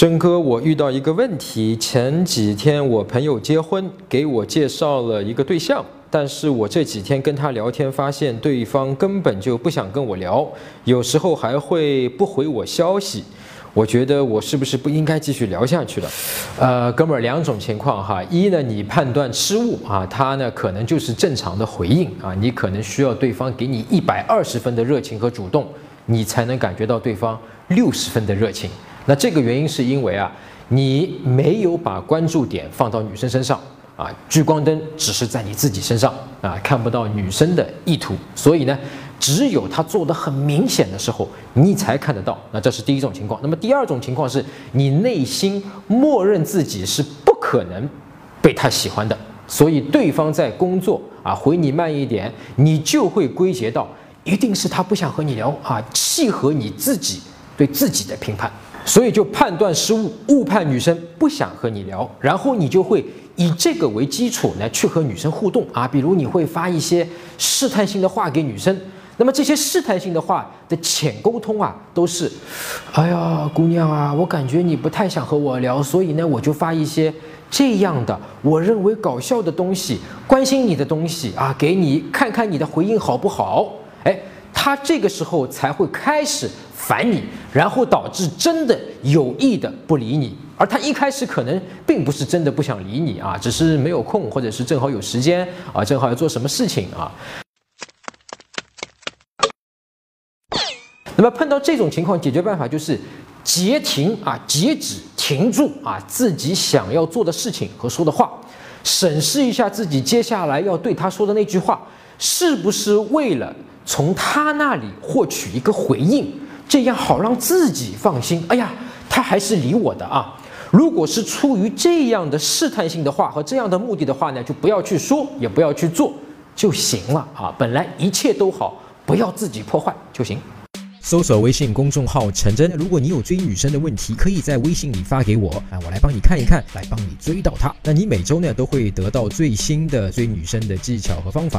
真哥，我遇到一个问题，前几天我朋友结婚，给我介绍了一个对象，但是我这几天跟他聊天，发现对方根本就不想跟我聊，有时候还会不回我消息。我觉得我是不是不应该继续聊下去了？呃，哥们儿，两种情况哈，一呢，你判断失误啊，他呢可能就是正常的回应啊，你可能需要对方给你一百二十分的热情和主动，你才能感觉到对方六十分的热情。那这个原因是因为啊，你没有把关注点放到女生身上啊，聚光灯只是在你自己身上啊，看不到女生的意图，所以呢。只有他做的很明显的时候，你才看得到。那这是第一种情况。那么第二种情况是你内心默认自己是不可能被他喜欢的，所以对方在工作啊回你慢一点，你就会归结到一定是他不想和你聊啊，契合你自己对自己的评判，所以就判断失误，误判女生不想和你聊，然后你就会以这个为基础来去和女生互动啊，比如你会发一些试探性的话给女生。那么这些试探性的话的浅沟通啊，都是，哎呀，姑娘啊，我感觉你不太想和我聊，所以呢，我就发一些这样的我认为搞笑的东西，关心你的东西啊，给你看看你的回应好不好？他这个时候才会开始烦你，然后导致真的有意的不理你，而他一开始可能并不是真的不想理你啊，只是没有空，或者是正好有时间啊，正好要做什么事情啊。那么碰到这种情况，解决办法就是截停啊，截止，停住啊，自己想要做的事情和说的话，审视一下自己接下来要对他说的那句话，是不是为了从他那里获取一个回应，这样好让自己放心。哎呀，他还是理我的啊。如果是出于这样的试探性的话和这样的目的的话呢，就不要去说，也不要去做就行了啊。本来一切都好，不要自己破坏就行。搜索微信公众号“陈真”，如果你有追女生的问题，可以在微信里发给我，啊，我来帮你看一看，来帮你追到她。那你每周呢都会得到最新的追女生的技巧和方法。